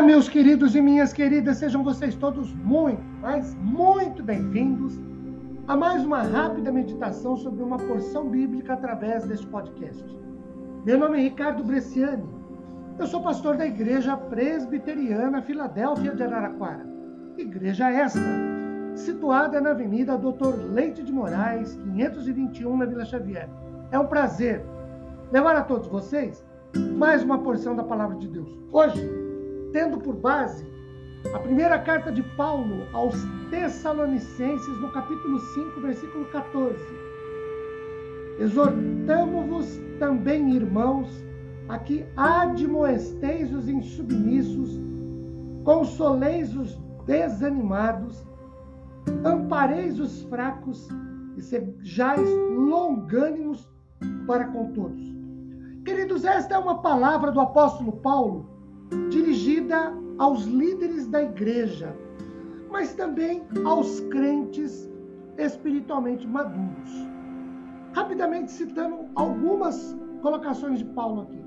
Olá, meus queridos e minhas queridas, sejam vocês todos muito, mas muito bem-vindos a mais uma rápida meditação sobre uma porção bíblica através deste podcast. Meu nome é Ricardo Bresciani, eu sou pastor da Igreja Presbiteriana Filadélfia de Araraquara, igreja esta, situada na Avenida Doutor Leite de Moraes, 521, na Vila Xavier. É um prazer levar a todos vocês mais uma porção da Palavra de Deus. Hoje, tendo por base a primeira carta de Paulo aos Tessalonicenses, no capítulo 5, versículo 14. Exortamo-vos também, irmãos, a que admoesteis os insubmissos, consoleis os desanimados, ampareis os fracos e sejais longânimos para com todos. Queridos, esta é uma palavra do apóstolo Paulo dirigida aos líderes da igreja, mas também aos crentes espiritualmente maduros. Rapidamente citando algumas colocações de Paulo aqui.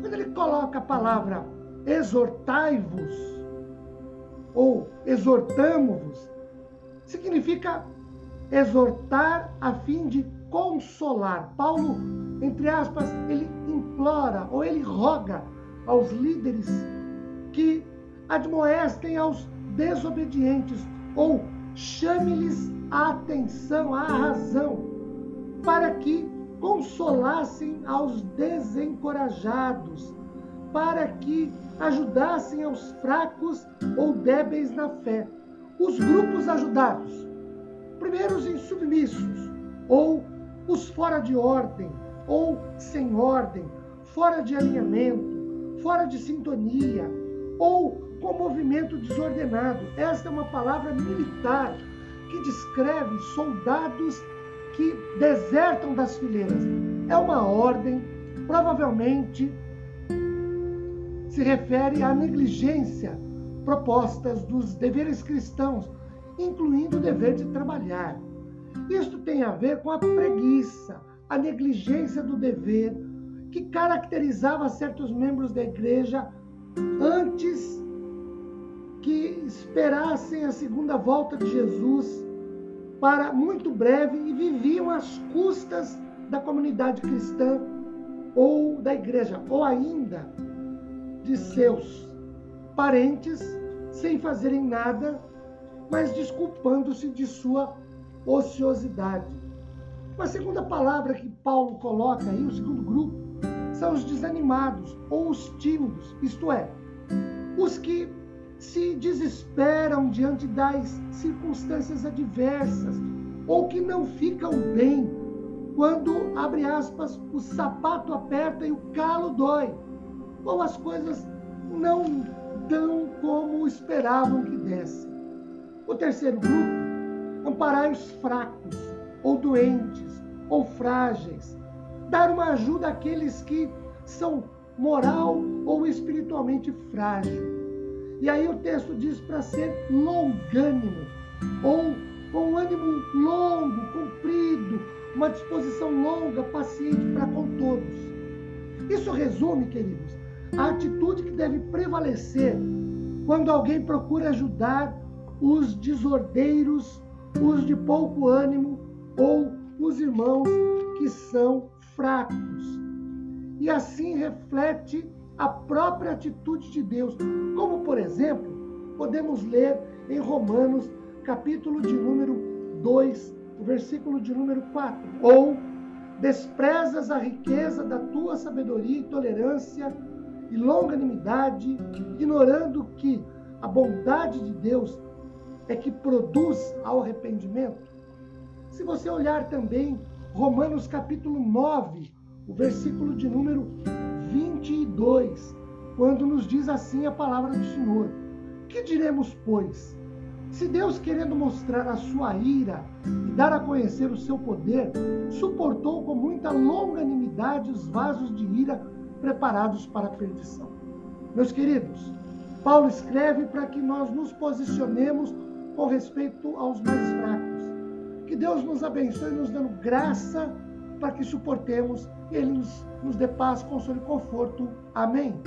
Quando ele coloca a palavra exortai-vos ou exortamo-vos, significa exortar a fim de consolar. Paulo, entre aspas, ele implora ou ele roga aos líderes que admoestem aos desobedientes ou chame-lhes a atenção, a razão, para que consolassem aos desencorajados, para que ajudassem aos fracos ou débeis na fé. Os grupos ajudados, primeiro os insubmissos, ou os fora de ordem, ou sem ordem, fora de alinhamento, fora de sintonia ou com movimento desordenado. Esta é uma palavra militar que descreve soldados que desertam das fileiras. É uma ordem, provavelmente se refere à negligência propostas dos deveres cristãos, incluindo o dever de trabalhar. Isto tem a ver com a preguiça, a negligência do dever, que caracterizava certos membros da igreja antes que esperassem a segunda volta de Jesus para muito breve e viviam às custas da comunidade cristã ou da igreja, ou ainda de seus parentes, sem fazerem nada, mas desculpando-se de sua ociosidade. Uma segunda palavra que Paulo coloca aí, o segundo grupo, são os desanimados ou os tímidos, isto é, os que se desesperam diante das circunstâncias adversas ou que não ficam bem quando, abre aspas, o sapato aperta e o calo dói, ou as coisas não dão como esperavam que dessem. O terceiro grupo, amparar os fracos, ou doentes, ou frágeis, dar uma ajuda àqueles que são moral ou espiritualmente frágil. E aí o texto diz para ser longânimo, ou com um ânimo longo, comprido, uma disposição longa, paciente para com todos. Isso resume, queridos, a atitude que deve prevalecer quando alguém procura ajudar os desordeiros, os de pouco ânimo ou os irmãos que são fracos. E assim reflete a própria atitude de Deus. Como, por exemplo, podemos ler em Romanos, capítulo de número 2, o versículo de número 4. Ou desprezas a riqueza da tua sabedoria e tolerância e longanimidade, ignorando que a bondade de Deus é que produz ao arrependimento. Se você olhar também Romanos capítulo 9, o versículo de número 22, quando nos diz assim a palavra do Senhor: Que diremos, pois? Se Deus, querendo mostrar a sua ira e dar a conhecer o seu poder, suportou com muita longanimidade os vasos de ira preparados para a perdição. Meus queridos, Paulo escreve para que nós nos posicionemos com respeito aos mais fracos que Deus nos abençoe, nos dando graça para que suportemos. Ele nos, nos dê paz, consolo e conforto. Amém.